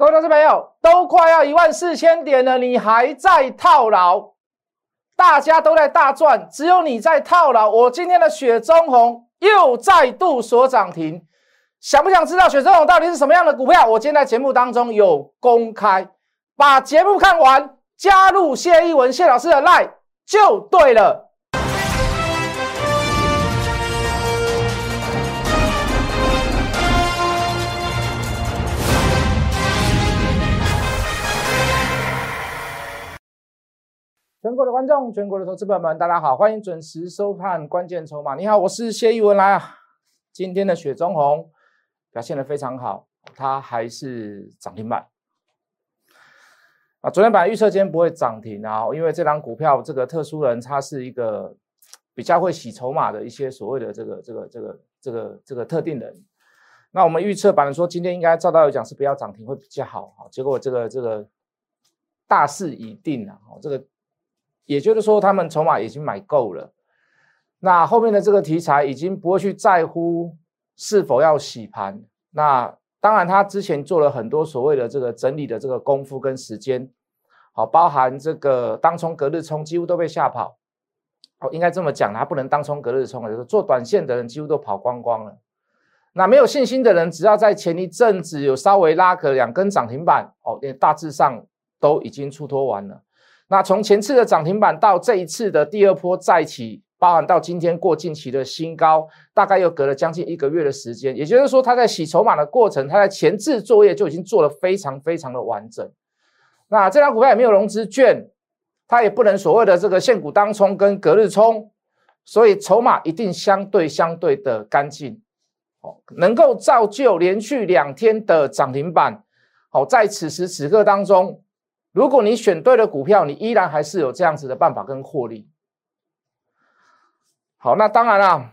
各位投资朋友，都快要一万四千点了，你还在套牢？大家都在大赚，只有你在套牢。我今天的雪中红又再度锁涨停，想不想知道雪中红到底是什么样的股票？我今天在节目当中有公开，把节目看完，加入谢一文谢老师的 line 就对了。全国的观众，全国的投资朋友们，大家好，欢迎准时收看《关键筹码》。你好，我是谢一文来啊。今天的雪中红表现的非常好，它还是涨停板啊。昨天本来预测今天不会涨停啊，因为这张股票这个特殊人，他是一个比较会洗筹码的一些所谓的这个这个这个这个这个特定人。那我们预测本来说今天应该照道理讲是不要涨停会比较好啊，结果这个这个大势已定了哦，这个。也就是说，他们筹码已经买够了，那后面的这个题材已经不会去在乎是否要洗盘。那当然，他之前做了很多所谓的这个整理的这个功夫跟时间，好，包含这个当冲、隔日冲，几乎都被吓跑。哦，应该这么讲，他不能当冲、隔日冲就是做短线的人几乎都跑光光了。那没有信心的人，只要在前一阵子有稍微拉个两根涨停板，哦，也大致上都已经出脱完了。那从前次的涨停板到这一次的第二波再起，包含到今天过近期的新高，大概又隔了将近一个月的时间。也就是说，他在洗筹码的过程，他在前置作业就已经做得非常非常的完整。那这张股票也没有融资券，它也不能所谓的这个现股当冲跟隔日冲，所以筹码一定相对相对的干净，哦，能够造就连续两天的涨停板。好，在此时此刻当中。如果你选对了股票，你依然还是有这样子的办法跟获利。好，那当然啦，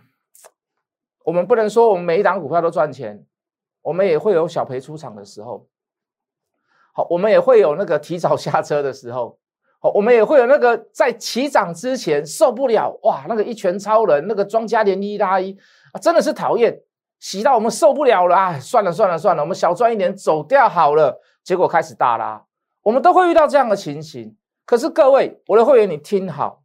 我们不能说我们每一档股票都赚钱，我们也会有小赔出场的时候。好，我们也会有那个提早下车的时候。好，我们也会有那个在起涨之前受不了哇，那个一拳超人，那个庄家连一拉一啊，真的是讨厌，洗到我们受不了了啊！算了算了算了，我们小赚一点走掉好了。结果开始大拉。我们都会遇到这样的情形，可是各位，我的会员，你听好。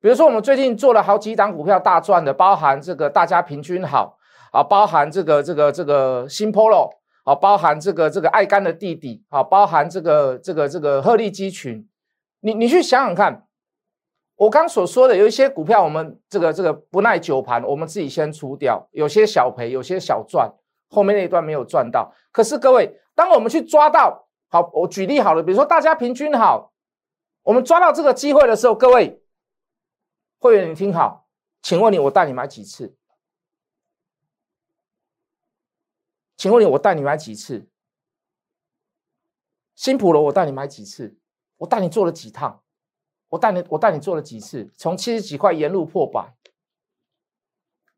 比如说，我们最近做了好几档股票大赚的，包含这个大家平均好啊，包含这个这个这个新 Polo 啊，包含这个这个爱干的弟弟啊，包含这个这个这个鹤立鸡群。你你去想想看，我刚所说的有一些股票，我们这个这个不耐久盘，我们自己先出掉，有些小赔，有些小赚，后面那一段没有赚到。可是各位，当我们去抓到。好，我举例好了，比如说大家平均好，我们抓到这个机会的时候，各位会员你听好，请问你我带你买几次？请问你我带你买几次？新普罗我带你买几次？我带你做了几趟？我带你我带你做了几次？从七十几块沿路破百，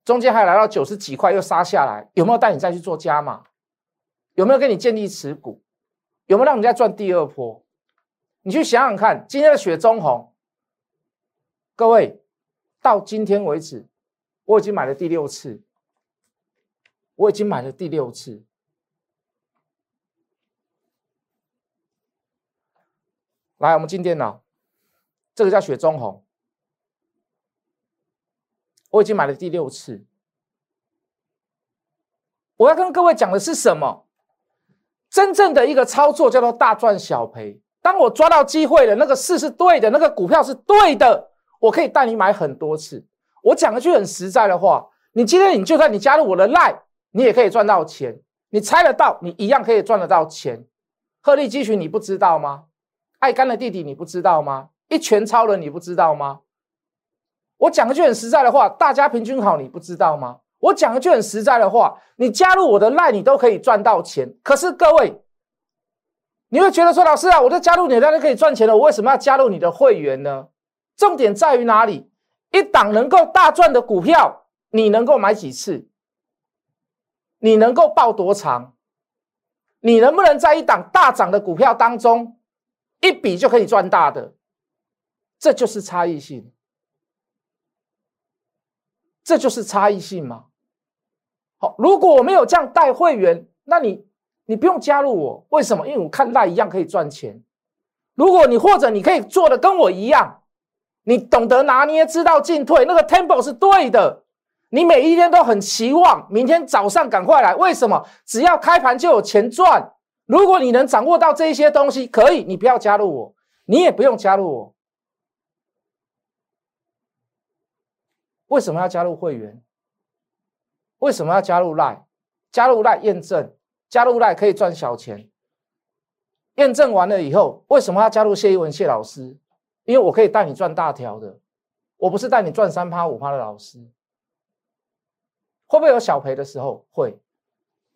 中间还来到九十几块又杀下来，有没有带你再去做加码？有没有给你建立持股？有没有让人家赚第二波？你去想想看，今天的雪中红，各位到今天为止，我已经买了第六次，我已经买了第六次。来，我们进电脑，这个叫雪中红，我已经买了第六次。我要跟各位讲的是什么？真正的一个操作叫做大赚小赔。当我抓到机会了，那个事是对的，那个股票是对的，我可以带你买很多次。我讲一句很实在的话，你今天你就算你加入我的 line，你也可以赚到钱。你猜得到，你一样可以赚得到钱。鹤立鸡群你不知道吗？爱干的弟弟你不知道吗？一拳超人你不知道吗？我讲一句很实在的话，大家平均好你不知道吗？我讲一句很实在的话，你加入我的赖，你都可以赚到钱。可是各位，你会觉得说，老师啊，我都加入你的赖就可以赚钱了，我为什么要加入你的会员呢？重点在于哪里？一档能够大赚的股票，你能够买几次？你能够报多长？你能不能在一档大涨的股票当中，一笔就可以赚大的？这就是差异性，这就是差异性吗？好，如果我没有这样带会员，那你你不用加入我，为什么？因为我看赖一样可以赚钱。如果你或者你可以做的跟我一样，你懂得拿捏，知道进退，那个 tempo 是对的。你每一天都很期望明天早上赶快来，为什么？只要开盘就有钱赚。如果你能掌握到这一些东西，可以，你不要加入我，你也不用加入我。为什么要加入会员？为什么要加入赖？加入赖验证，加入赖可以赚小钱。验证完了以后，为什么要加入谢一文谢老师？因为我可以带你赚大条的，我不是带你赚三趴五趴的老师。会不会有小赔的时候？会。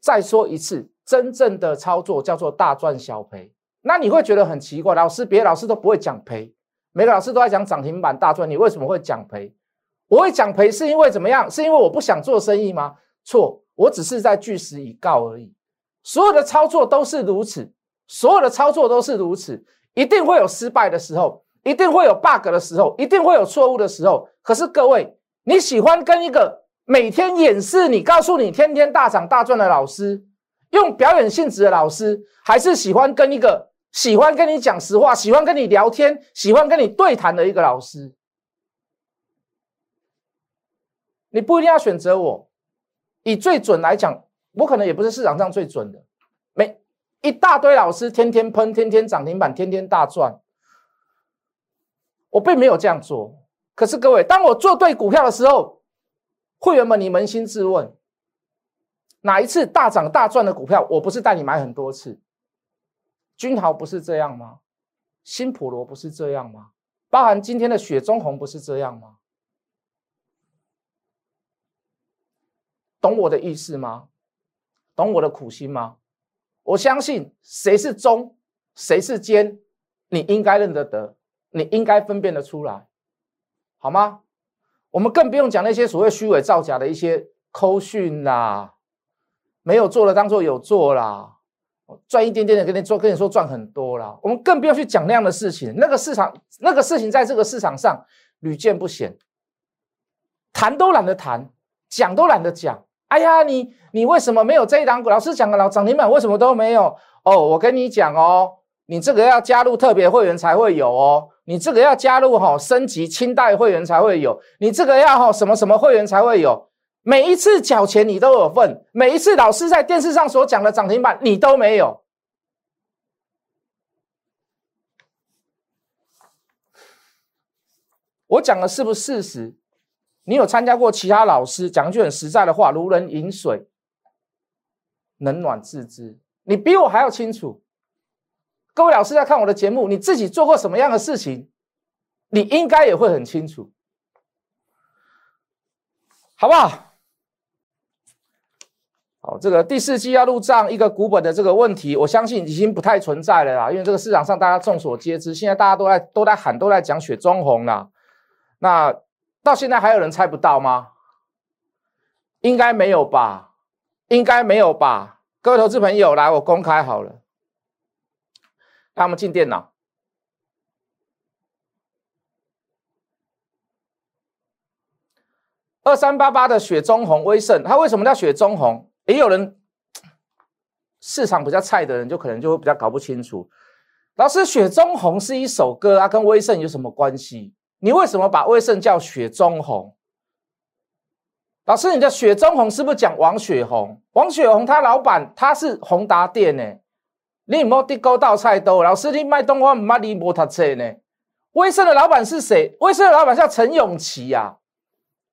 再说一次，真正的操作叫做大赚小赔。那你会觉得很奇怪，老师别的老师都不会讲赔，每个老师都在讲涨停板大赚，你为什么会讲赔？我会讲赔是因为怎么样？是因为我不想做生意吗？错，我只是在据实以告而已。所有的操作都是如此。所有的操作都是如此，一定会有失败的时候，一定会有 bug 的时候，一定会有错误的时候。可是各位，你喜欢跟一个每天演示你、告诉你天天大涨大赚的老师，用表演性质的老师，还是喜欢跟一个喜欢跟你讲实话、喜欢跟你聊天、喜欢跟你对谈的一个老师？你不一定要选择我，以最准来讲，我可能也不是市场上最准的。每一大堆老师天天喷，天天涨停板，天天大赚。我并没有这样做。可是各位，当我做对股票的时候，会员们，你扪心自问，哪一次大涨大赚的股票，我不是带你买很多次？君豪不是这样吗？新普罗不是这样吗？包含今天的雪中红不是这样吗？懂我的意思吗？懂我的苦心吗？我相信谁是忠，谁是奸，你应该认得得，你应该分辨得出来，好吗？我们更不用讲那些所谓虚伪造假的一些抠讯啦，没有做的当做有做啦，赚一点点的跟你做，跟你说赚很多啦。我们更不要去讲那样的事情，那个市场那个事情在这个市场上屡见不鲜，谈都懒得谈，讲都懒得讲。哎呀，你你为什么没有这一档股？老师讲的老涨停板为什么都没有？哦，我跟你讲哦，你这个要加入特别会员才会有哦，你这个要加入哈升级清代会员才会有，你这个要哈什么什么会员才会有。每一次缴钱你都有份，每一次老师在电视上所讲的涨停板你都没有。我讲的是不是事实？你有参加过其他老师讲句很实在的话，如人饮水，冷暖自知。你比我还要清楚。各位老师在看我的节目，你自己做过什么样的事情，你应该也会很清楚，好不好？好，这个第四季要入账一个股本的这个问题，我相信已经不太存在了啦，因为这个市场上大家众所皆知，现在大家都在都在喊，都在讲雪中红啦，那。到现在还有人猜不到吗？应该没有吧，应该没有吧。各位投资朋友，来，我公开好了，让我们进电脑。二三八八的雪中红威盛，它为什么叫雪中红？也有人市场比较菜的人，就可能就会比较搞不清楚。老师，雪中红是一首歌啊，跟威盛有什么关系？你为什么把威盛叫雪中红？老师，你的雪中红是不是讲王雪红？王雪红他老板他是宏达店呢，你莫地沟倒菜多。老师，你卖东花唔卖你摩托车呢？威盛的老板是谁？威盛的老板叫陈永琪呀，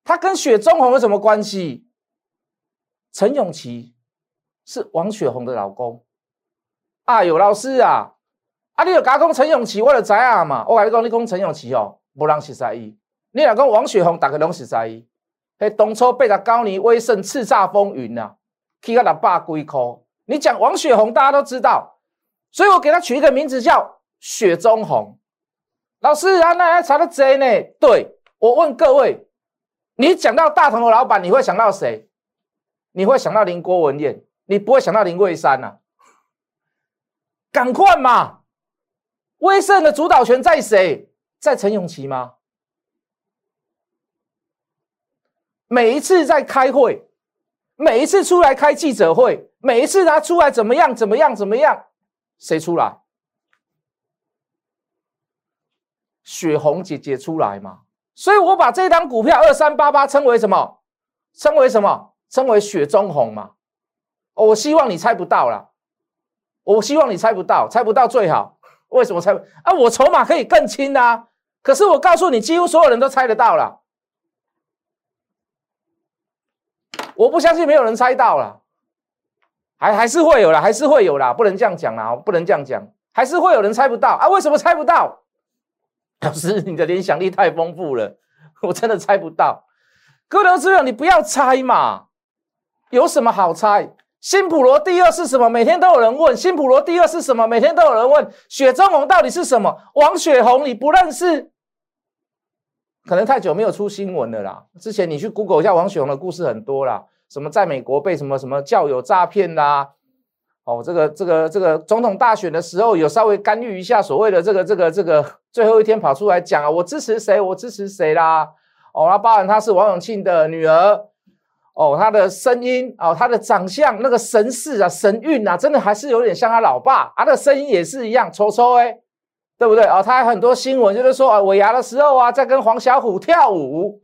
他跟雪中红有什么关系？陈永琪是王雪红的老公。哎呦，老师啊，啊，你有加讲陈永琪，我就知啊嘛。我跟你讲，你讲陈永琪哦。无人识在伊，你若讲王雪红，大家拢识在伊。迄当初八十九年威盛叱咤风云啊，起到六百几块。你讲王雪红，大家都知道，所以我给他取一个名字叫雪中红。老师啊，那还查得贼呢？对我问各位，你讲到大同的老板，你会想到谁？你会想到林郭文燕，你不会想到林桂山呐？赶快嘛！威盛的主导权在谁？在陈永琪吗？每一次在开会，每一次出来开记者会，每一次他出来怎么样怎么样怎么样，谁出来？雪红姐姐出来嘛？所以我把这张股票二三八八称为什么？称为什么？称为雪中红嘛？我希望你猜不到啦，我希望你猜不到，猜不到最好。为什么猜不啊？我筹码可以更轻啊！可是我告诉你，几乎所有人都猜得到了。我不相信没有人猜到了，还还是会有啦，还是会有啦，不能这样讲啦，不能这样讲，还是会有人猜不到啊？为什么猜不到？老师，你的联想力太丰富了，我真的猜不到。各位资友，你不要猜嘛，有什么好猜？新普罗第二是什么？每天都有人问。新普罗第二是什么？每天都有人问。雪中红到底是什么？王雪红你不认识？可能太久没有出新闻了啦。之前你去 Google 一下王雪红的故事很多啦，什么在美国被什么什么教友诈骗啦，哦，这个这个这个总统大选的时候有稍微干预一下，所谓的这个这个这个最后一天跑出来讲啊，我支持谁，我支持谁啦。哦，那包含她是王永庆的女儿。哦，他的声音哦，他的长相那个神似啊，神韵啊，真的还是有点像他老爸。他的声音也是一样，抽抽哎，对不对啊？他很多新闻就是说啊，尾牙的时候啊，在跟黄小虎跳舞，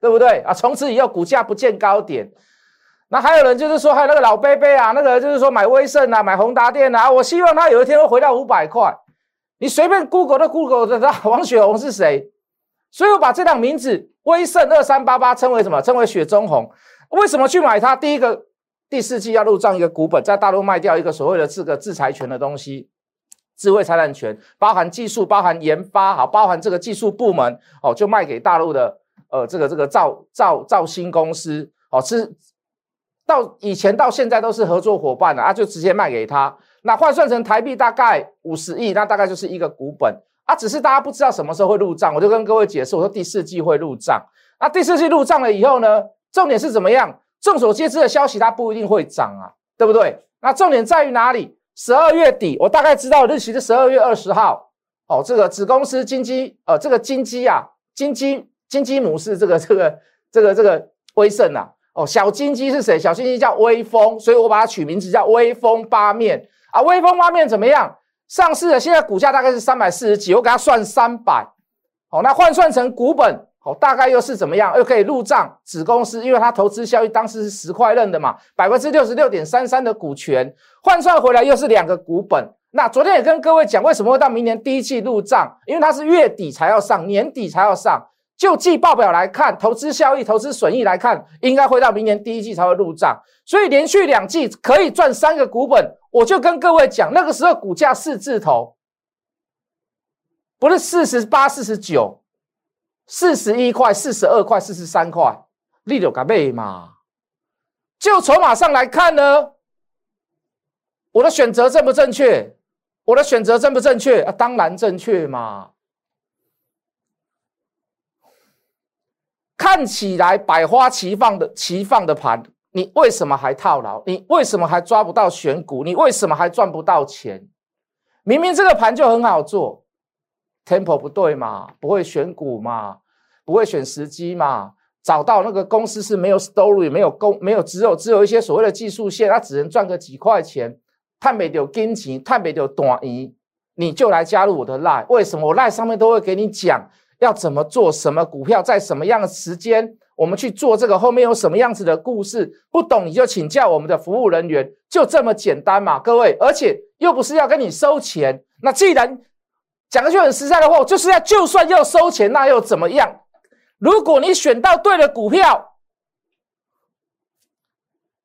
对不对啊？从此以后股价不见高点。那还有人就是说，还有那个老贝贝啊，那个就是说买威盛啊，买宏达电啊，我希望他有一天会回到五百块。你随便 Google 的 Google 的，王雪红是谁？所以我把这两名字威盛二三八八称为什么？称为雪中红。为什么去买它？第一个，第四季要入账一个股本，在大陆卖掉一个所谓的这个制裁权的东西，智慧财产权，包含技术，包含研发，好，包含这个技术部门，哦，就卖给大陆的，呃，这个这个造造造新公司，哦，是到以前到现在都是合作伙伴的啊，就直接卖给他。那换算成台币大概五十亿，那大概就是一个股本啊，只是大家不知道什么时候会入账，我就跟各位解释，我说第四季会入账，那第四季入账了以后呢？重点是怎么样？众所皆知的消息，它不一定会涨啊，对不对？那重点在于哪里？十二月底，我大概知道日期是十二月二十号。哦，这个子公司金鸡，呃，这个金鸡啊，金鸡金鸡母是这个 这个这个这个威盛啊。哦，小金鸡是谁？小金鸡叫威风，所以我把它取名字叫威风八面啊。威风八面怎么样？上市的，现在股价大概是三百四十几，我给它算三百。好，那换算成股本。大概又是怎么样？又可以入账子公司，因为它投资效益当时是十块认的嘛，百分之六十六点三三的股权换算回来又是两个股本。那昨天也跟各位讲，为什么会到明年第一季入账？因为它是月底才要上，年底才要上。就季报表来看，投资效益、投资损益来看，应该会到明年第一季才会入账。所以连续两季可以赚三个股本。我就跟各位讲，那个时候股价四字头，不是四十八、四十九。四十一块、四十二块、四十三块，利就敢买嘛？就筹码上来看呢，我的选择正不正确？我的选择正不正确？啊，当然正确嘛！看起来百花齐放的齐放的盘，你为什么还套牢？你为什么还抓不到选股？你为什么还赚不到钱？明明这个盘就很好做。Tempo 不对嘛，不会选股嘛，不会选时机嘛，找到那个公司是没有 story，没有公，没有只有只有一些所谓的技术线，它只能赚个几块钱，探没有金钱，探没有短移，你就来加入我的 line，为什么？我 line 上面都会给你讲要怎么做，什么股票在什么样的时间，我们去做这个后面有什么样子的故事，不懂你就请教我们的服务人员，就这么简单嘛，各位，而且又不是要跟你收钱，那既然讲一句很实在的话，就是要就算要收钱，那又怎么样？如果你选到对的股票，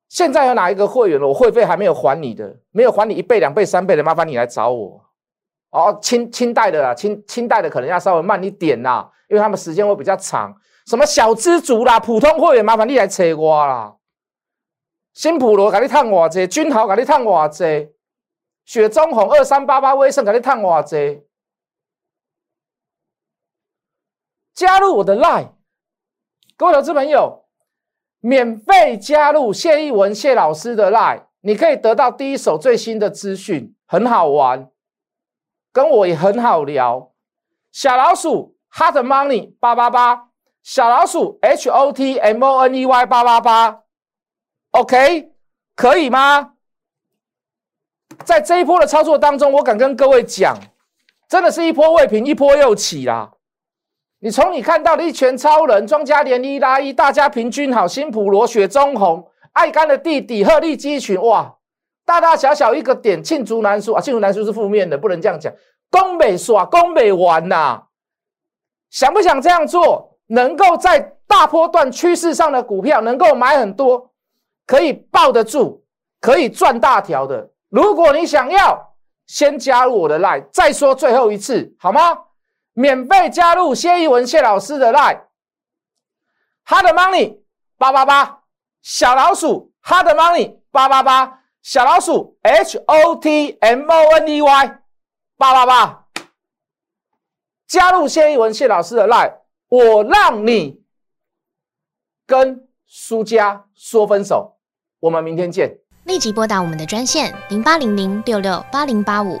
现在有哪一个会员？我会费还没有还你的，没有还你一倍、两倍、三倍的，麻烦你来找我。哦，清清代的啦，清清代的可能要稍微慢一点啦，因为他们时间会比较长。什么小资族啦，普通会员麻烦你来找我啦。新普罗给你探偌济，君豪给你探偌济，雪中红二三八八威盛给你探偌济。加入我的 Line，各位投资朋友，免费加入谢逸文谢老师的 Line，你可以得到第一手最新的资讯，很好玩，跟我也很好聊。小老鼠 Hot Money 八八八，小老鼠 H O T M O N E Y 八八八，OK，可以吗？在这一波的操作当中，我敢跟各位讲，真的是一波未平，一波又起啦。你从你看到的一拳超人、庄家连一拉一、大家平均好、新普罗、雪中红、爱干的弟弟、鹤立鸡群，哇，大大小小一个点，罄竹难书啊！罄竹难书是负面的，不能这样讲。攻美耍，攻美玩呐！想不想这样做？能够在大波段趋势上的股票，能够买很多，可以抱得住，可以赚大条的。如果你想要，先加入我的 line。再说最后一次，好吗？免费加入谢一文谢老师的 line，hard money 八八八小老鼠 hard money 八八八小老鼠 h o t m o n e y 八八八，加入谢一文谢老师的 line，我让你跟输家说分手，我们明天见。立即拨打我们的专线零八零零六六八零八五。